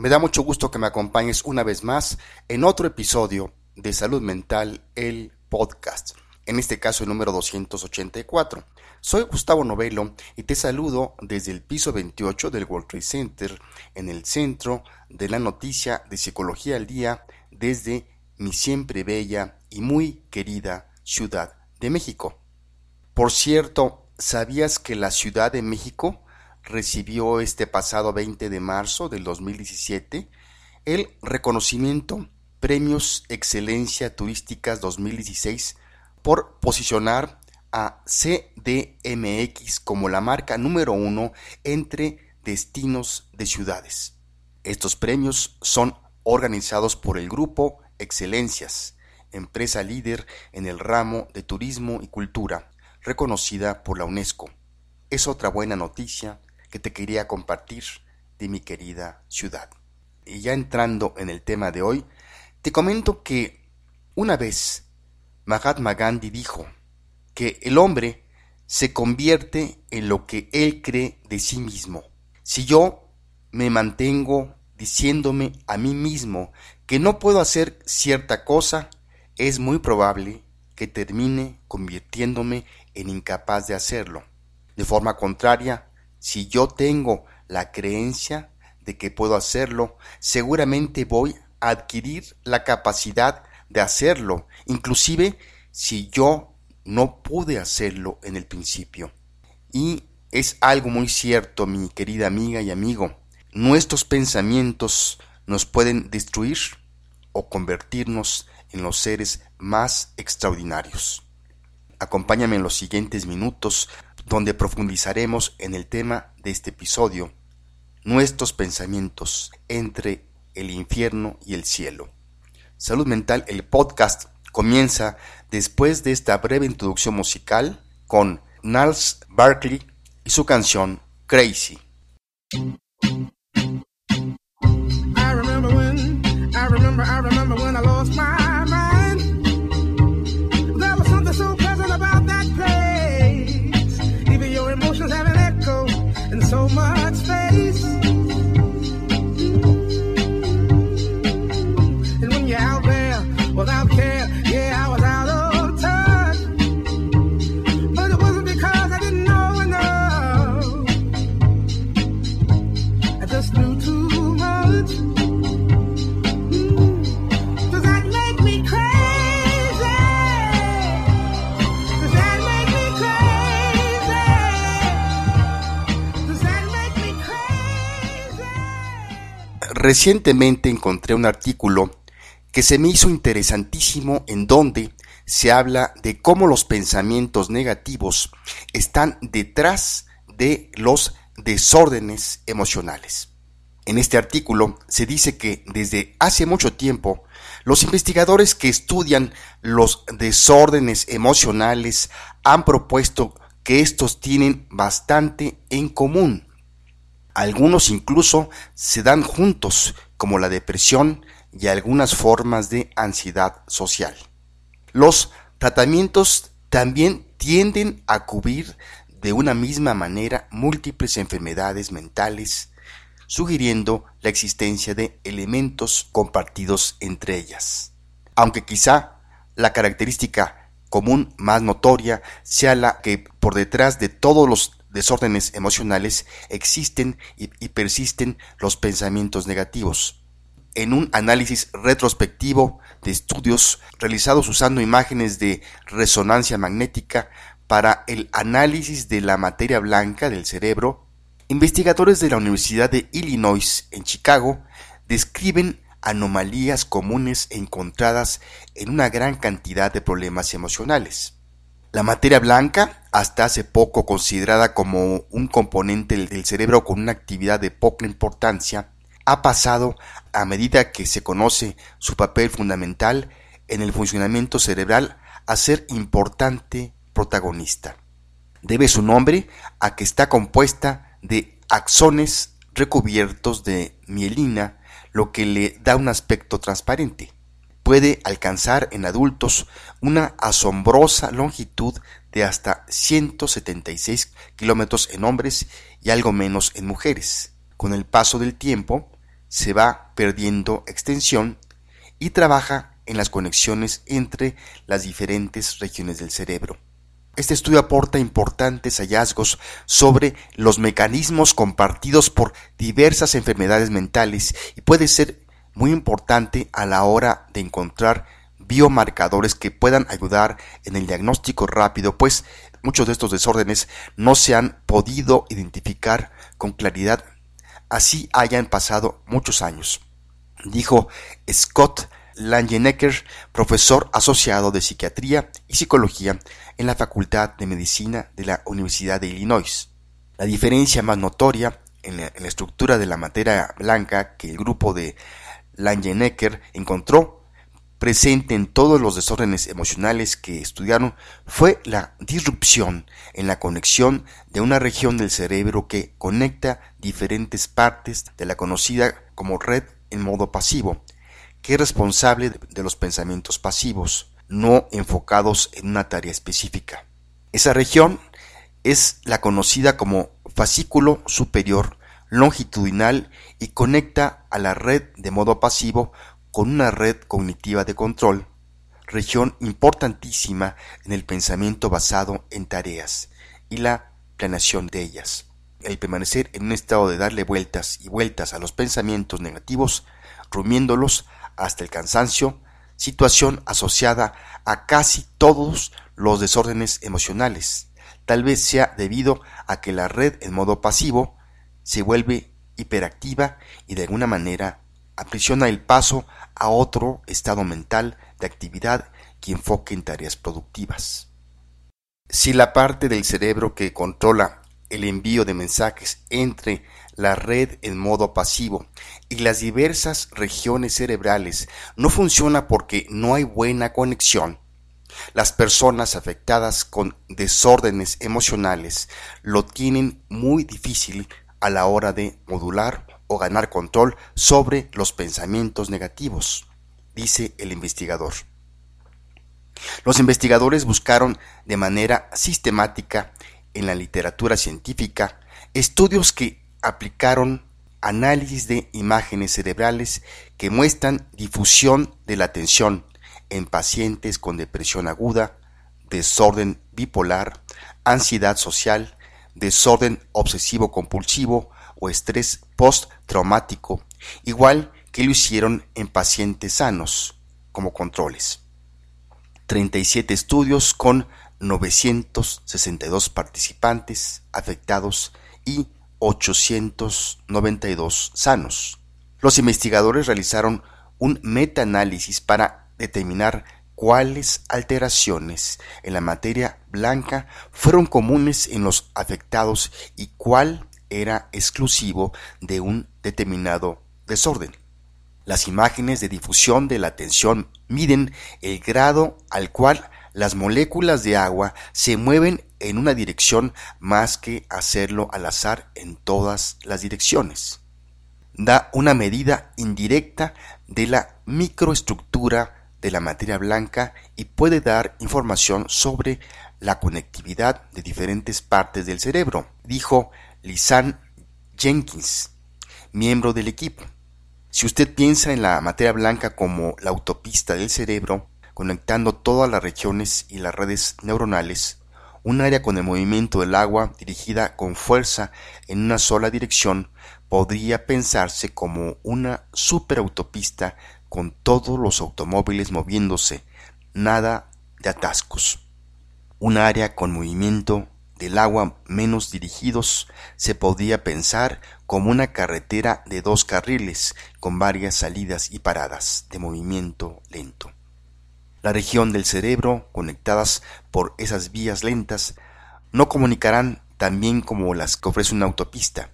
Me da mucho gusto que me acompañes una vez más en otro episodio de Salud Mental, el podcast, en este caso el número 284. Soy Gustavo Novelo y te saludo desde el piso 28 del World Trade Center, en el centro de la noticia de Psicología al Día, desde mi siempre bella y muy querida Ciudad de México. Por cierto, ¿sabías que la Ciudad de México recibió este pasado 20 de marzo del 2017 el reconocimiento Premios Excelencia Turísticas 2016 por posicionar a CDMX como la marca número uno entre destinos de ciudades. Estos premios son organizados por el grupo Excelencias, empresa líder en el ramo de turismo y cultura, reconocida por la UNESCO. Es otra buena noticia que te quería compartir de mi querida ciudad. Y ya entrando en el tema de hoy, te comento que una vez Mahatma Gandhi dijo que el hombre se convierte en lo que él cree de sí mismo. Si yo me mantengo diciéndome a mí mismo que no puedo hacer cierta cosa, es muy probable que termine convirtiéndome en incapaz de hacerlo. De forma contraria, si yo tengo la creencia de que puedo hacerlo, seguramente voy a adquirir la capacidad de hacerlo, inclusive si yo no pude hacerlo en el principio. Y es algo muy cierto, mi querida amiga y amigo, nuestros pensamientos nos pueden destruir o convertirnos en los seres más extraordinarios. Acompáñame en los siguientes minutos donde profundizaremos en el tema de este episodio, nuestros pensamientos entre el infierno y el cielo. Salud Mental, el podcast, comienza después de esta breve introducción musical con Niles Barkley y su canción Crazy. Recientemente encontré un artículo que se me hizo interesantísimo en donde se habla de cómo los pensamientos negativos están detrás de los desórdenes emocionales. En este artículo se dice que desde hace mucho tiempo los investigadores que estudian los desórdenes emocionales han propuesto que estos tienen bastante en común. Algunos incluso se dan juntos, como la depresión y algunas formas de ansiedad social. Los tratamientos también tienden a cubrir de una misma manera múltiples enfermedades mentales, sugiriendo la existencia de elementos compartidos entre ellas. Aunque quizá la característica común más notoria sea la que por detrás de todos los desórdenes emocionales existen y, persisten los pensamientos negativos. En un análisis retrospectivo de estudios realizados usando imágenes de resonancia magnética para el análisis de la materia blanca del cerebro, investigadores de la Universidad de Illinois en Chicago describen anomalías comunes encontradas en una gran cantidad de problemas emocionales. La materia blanca, hasta hace poco considerada como un componente del cerebro con una actividad de poca importancia, ha pasado, a medida que se conoce su papel fundamental en el funcionamiento cerebral, a ser importante protagonista. Debe su nombre a que está compuesta de axones recubiertos de mielina, lo que le da un aspecto transparente puede alcanzar en adultos una asombrosa longitud de hasta 176 kilómetros en hombres y algo menos en mujeres. Con el paso del tiempo, se va perdiendo extensión y trabaja en las conexiones entre las diferentes regiones del cerebro. Este estudio aporta importantes hallazgos sobre los mecanismos compartidos por diversas enfermedades mentales y puede ser muy importante a la hora de encontrar biomarcadores que puedan ayudar en el diagnóstico rápido, pues muchos de estos desórdenes no se han podido identificar con claridad, así hayan pasado muchos años. Dijo Scott Langenecker, profesor asociado de psiquiatría y psicología en la Facultad de Medicina de la Universidad de Illinois. La diferencia más notoria en la, en la estructura de la materia blanca que el grupo de Langenecker encontró presente en todos los desórdenes emocionales que estudiaron fue la disrupción en la conexión de una región del cerebro que conecta diferentes partes de la conocida como red en modo pasivo, que es responsable de los pensamientos pasivos, no enfocados en una tarea específica. Esa región es la conocida como fascículo superior longitudinal y conecta a la red de modo pasivo con una red cognitiva de control, región importantísima en el pensamiento basado en tareas y la planeación de ellas. El permanecer en un estado de darle vueltas y vueltas a los pensamientos negativos, rumiéndolos hasta el cansancio, situación asociada a casi todos los desórdenes emocionales. Tal vez sea debido a que la red en modo pasivo se vuelve hiperactiva y de alguna manera aprisiona el paso a otro estado mental de actividad que enfoque en tareas productivas. Si la parte del cerebro que controla el envío de mensajes entre la red en modo pasivo y las diversas regiones cerebrales no funciona porque no hay buena conexión, las personas afectadas con desórdenes emocionales lo tienen muy difícil a la hora de modular o ganar control sobre los pensamientos negativos, dice el investigador. Los investigadores buscaron de manera sistemática en la literatura científica estudios que aplicaron análisis de imágenes cerebrales que muestran difusión de la atención en pacientes con depresión aguda, desorden bipolar, ansiedad social, desorden obsesivo compulsivo o estrés postraumático, igual que lo hicieron en pacientes sanos, como controles. 37 estudios con 962 participantes afectados y 892 sanos. Los investigadores realizaron un metaanálisis para determinar cuáles alteraciones en la materia blanca fueron comunes en los afectados y cuál era exclusivo de un determinado desorden. Las imágenes de difusión de la atención miden el grado al cual las moléculas de agua se mueven en una dirección más que hacerlo al azar en todas las direcciones. Da una medida indirecta de la microestructura de la materia blanca y puede dar información sobre la conectividad de diferentes partes del cerebro, dijo Lisan Jenkins, miembro del equipo. Si usted piensa en la materia blanca como la autopista del cerebro, conectando todas las regiones y las redes neuronales, un área con el movimiento del agua dirigida con fuerza en una sola dirección podría pensarse como una superautopista con todos los automóviles moviéndose, nada de atascos. Un área con movimiento del agua menos dirigidos se podía pensar como una carretera de dos carriles con varias salidas y paradas de movimiento lento. La región del cerebro conectadas por esas vías lentas no comunicarán tan bien como las que ofrece una autopista.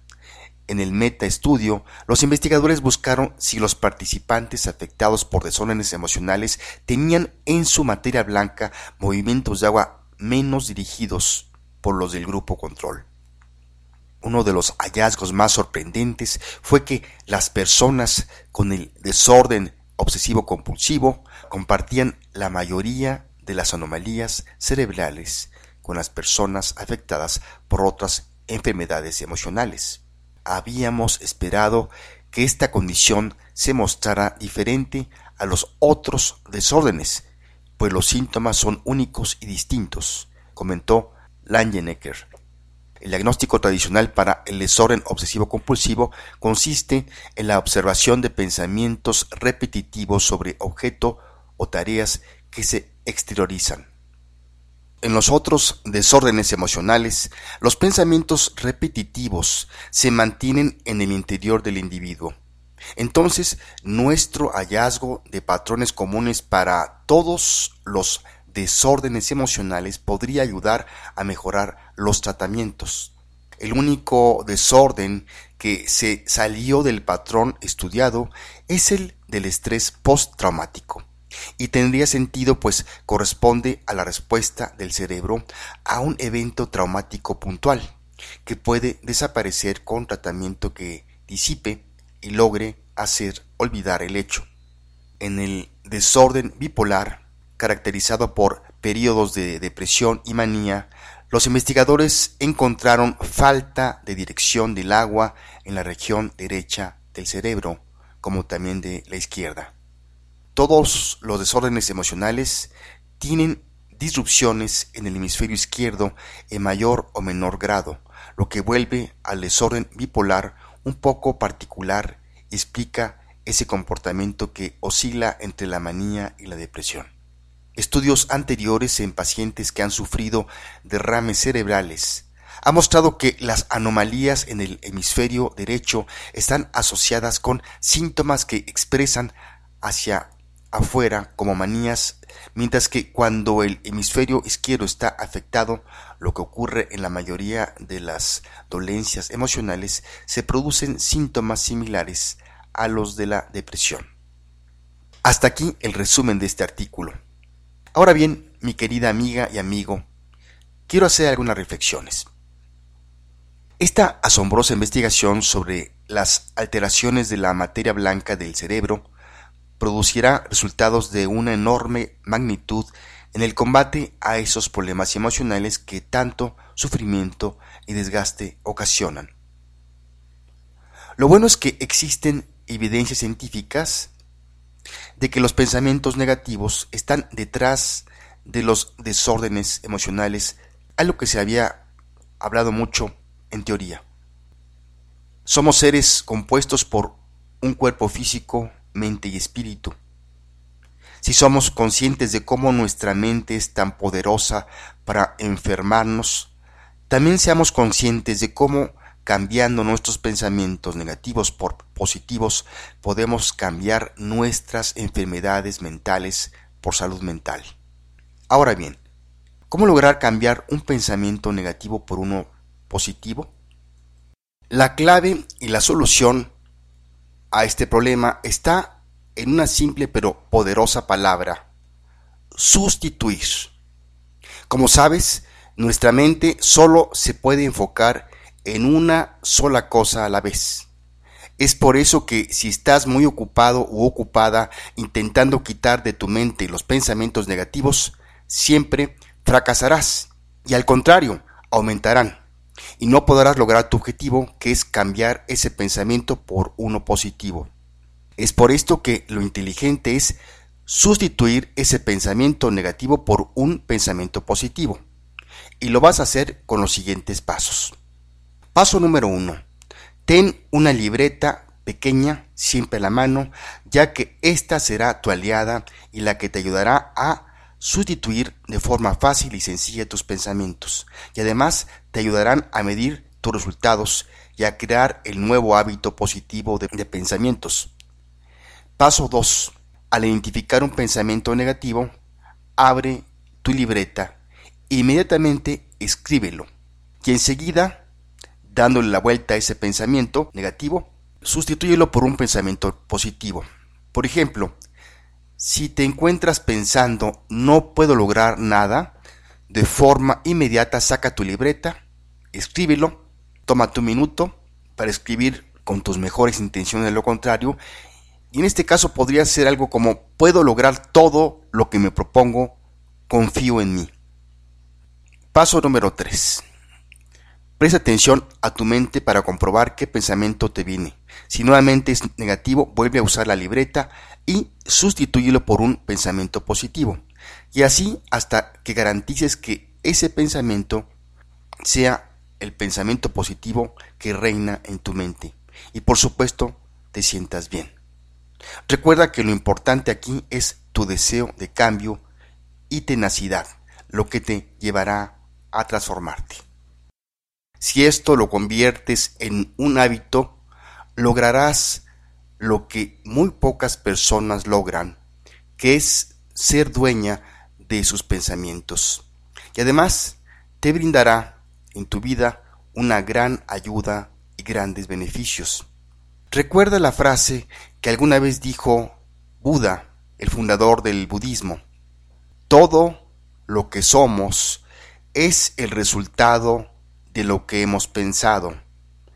En el meta-estudio, los investigadores buscaron si los participantes afectados por desórdenes emocionales tenían en su materia blanca movimientos de agua menos dirigidos por los del grupo control. Uno de los hallazgos más sorprendentes fue que las personas con el desorden obsesivo compulsivo compartían la mayoría de las anomalías cerebrales con las personas afectadas por otras enfermedades emocionales. Habíamos esperado que esta condición se mostrara diferente a los otros desórdenes, pues los síntomas son únicos y distintos, comentó Langenecker. El diagnóstico tradicional para el desorden obsesivo compulsivo consiste en la observación de pensamientos repetitivos sobre objeto o tareas que se exteriorizan. En los otros desórdenes emocionales, los pensamientos repetitivos se mantienen en el interior del individuo. Entonces, nuestro hallazgo de patrones comunes para todos los desórdenes emocionales podría ayudar a mejorar los tratamientos. El único desorden que se salió del patrón estudiado es el del estrés postraumático. Y tendría sentido pues corresponde a la respuesta del cerebro a un evento traumático puntual, que puede desaparecer con tratamiento que disipe y logre hacer olvidar el hecho. En el desorden bipolar, caracterizado por periodos de depresión y manía, los investigadores encontraron falta de dirección del agua en la región derecha del cerebro, como también de la izquierda. Todos los desórdenes emocionales tienen disrupciones en el hemisferio izquierdo en mayor o menor grado, lo que vuelve al desorden bipolar un poco particular y explica ese comportamiento que oscila entre la manía y la depresión. Estudios anteriores en pacientes que han sufrido derrames cerebrales ha mostrado que las anomalías en el hemisferio derecho están asociadas con síntomas que expresan hacia afuera como manías, mientras que cuando el hemisferio izquierdo está afectado, lo que ocurre en la mayoría de las dolencias emocionales, se producen síntomas similares a los de la depresión. Hasta aquí el resumen de este artículo. Ahora bien, mi querida amiga y amigo, quiero hacer algunas reflexiones. Esta asombrosa investigación sobre las alteraciones de la materia blanca del cerebro producirá resultados de una enorme magnitud en el combate a esos problemas emocionales que tanto sufrimiento y desgaste ocasionan. Lo bueno es que existen evidencias científicas de que los pensamientos negativos están detrás de los desórdenes emocionales, algo que se había hablado mucho en teoría. Somos seres compuestos por un cuerpo físico, mente y espíritu. Si somos conscientes de cómo nuestra mente es tan poderosa para enfermarnos, también seamos conscientes de cómo cambiando nuestros pensamientos negativos por positivos podemos cambiar nuestras enfermedades mentales por salud mental. Ahora bien, ¿cómo lograr cambiar un pensamiento negativo por uno positivo? La clave y la solución a este problema está en una simple pero poderosa palabra, sustituir. Como sabes, nuestra mente solo se puede enfocar en una sola cosa a la vez. Es por eso que si estás muy ocupado u ocupada intentando quitar de tu mente los pensamientos negativos, siempre fracasarás y al contrario, aumentarán y no podrás lograr tu objetivo, que es cambiar ese pensamiento por uno positivo. Es por esto que lo inteligente es sustituir ese pensamiento negativo por un pensamiento positivo. Y lo vas a hacer con los siguientes pasos. Paso número uno. Ten una libreta pequeña siempre a la mano, ya que esta será tu aliada y la que te ayudará a sustituir de forma fácil y sencilla tus pensamientos y además te ayudarán a medir tus resultados y a crear el nuevo hábito positivo de, pensamientos. Paso 2. Al identificar un pensamiento negativo, abre tu libreta e inmediatamente escríbelo y enseguida, dándole la vuelta a ese pensamiento negativo, sustitúyelo por un pensamiento positivo. Por ejemplo, si te encuentras pensando no puedo lograr nada, de forma inmediata saca tu libreta, escríbelo, toma tu minuto para escribir con tus mejores intenciones lo contrario, y en este caso podría ser algo como puedo lograr todo lo que me propongo, confío en mí. Paso número 3. Presta atención a tu mente para comprobar qué pensamiento te viene. Si nuevamente es negativo, vuelve a usar la libreta y sustitúyelo por un pensamiento positivo. Y así hasta que garantices que ese pensamiento sea el pensamiento positivo que reina en tu mente. Y por supuesto, te sientas bien. Recuerda que lo importante aquí es tu deseo de cambio y tenacidad, lo que te llevará a transformarte. Si esto lo conviertes en un hábito, lograrás lo que muy pocas personas logran, que es ser dueña de sus pensamientos. Y además te brindará en tu vida una gran ayuda y grandes beneficios. Recuerda la frase que alguna vez dijo Buda, el fundador del budismo. Todo lo que somos es el resultado de lo que hemos pensado.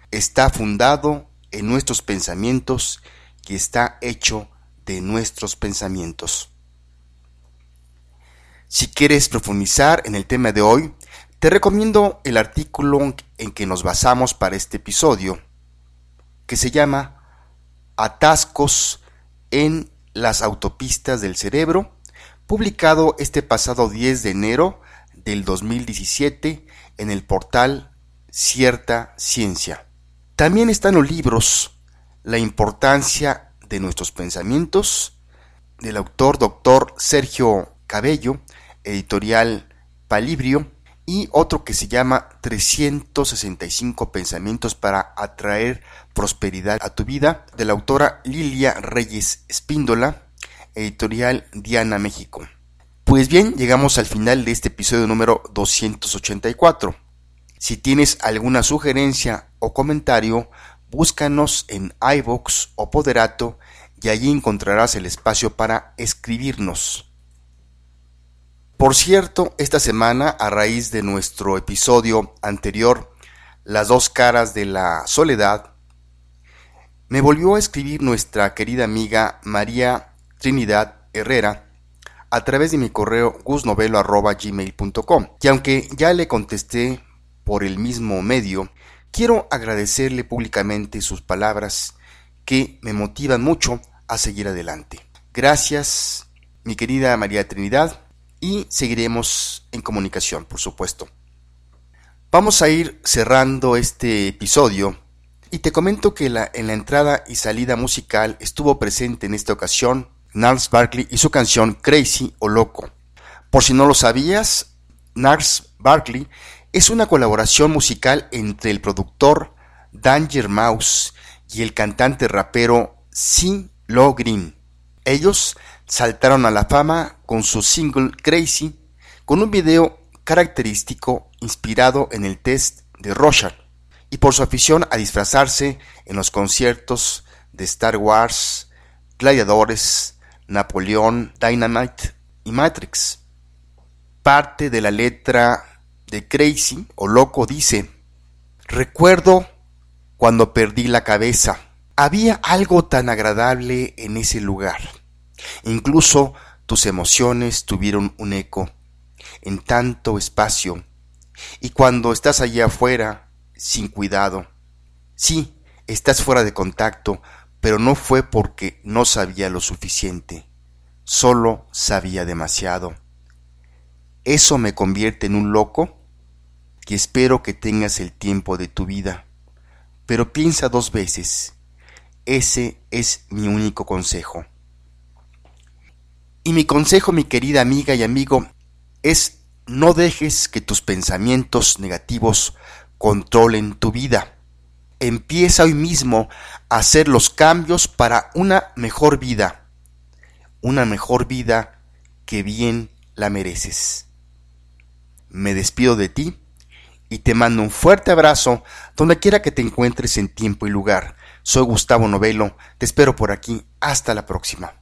Está fundado en nuestros pensamientos y está hecho de nuestros pensamientos. Si quieres profundizar en el tema de hoy, te recomiendo el artículo en que nos basamos para este episodio, que se llama Atascos en las autopistas del cerebro, publicado este pasado 10 de enero del 2017 en el portal cierta ciencia. También están los libros La importancia de nuestros pensamientos, del autor doctor Sergio Cabello, editorial Palibrio, y otro que se llama 365 pensamientos para atraer prosperidad a tu vida, de la autora Lilia Reyes Espíndola, editorial Diana México. Pues bien, llegamos al final de este episodio número 284. Si tienes alguna sugerencia o comentario, búscanos en iVoox o Poderato y allí encontrarás el espacio para escribirnos. Por cierto, esta semana, a raíz de nuestro episodio anterior, Las dos caras de la soledad, me volvió a escribir nuestra querida amiga María Trinidad Herrera a través de mi correo gusnovelo.gmail.com. Y aunque ya le contesté por el mismo medio, quiero agradecerle públicamente sus palabras que me motivan mucho a seguir adelante. Gracias, mi querida María Trinidad, y seguiremos en comunicación, por supuesto. Vamos a ir cerrando este episodio y te comento que la, en la entrada y salida musical estuvo presente en esta ocasión Nars Barkley y su canción Crazy o Loco. Por si no lo sabías, Nars Barkley es una colaboración musical entre el productor Danger Mouse y el cantante rapero C. Lo Green. Ellos saltaron a la fama con su single Crazy, con un video característico inspirado en el test de Rorschach y por su afición a disfrazarse en los conciertos de Star Wars, Gladiadores, Napoleón, Dynamite y Matrix. Parte de la letra de Crazy o Loco dice, recuerdo cuando perdí la cabeza. Había algo tan agradable en ese lugar. Incluso tus emociones tuvieron un eco en tanto espacio. Y cuando estás allí afuera, sin cuidado, sí, estás fuera de contacto, pero no fue porque no sabía lo suficiente, solo sabía demasiado. ¿Eso me convierte en un loco? Y espero que tengas el tiempo de tu vida. Pero piensa dos veces. Ese es mi único consejo. Y mi consejo, mi querida amiga y amigo, es no dejes que tus pensamientos negativos controlen tu vida. Empieza hoy mismo a hacer los cambios para una mejor vida. Una mejor vida que bien la mereces. Me despido de ti y te mando un fuerte abrazo donde quiera que te encuentres en tiempo y lugar. Soy Gustavo Novelo, te espero por aquí, hasta la próxima.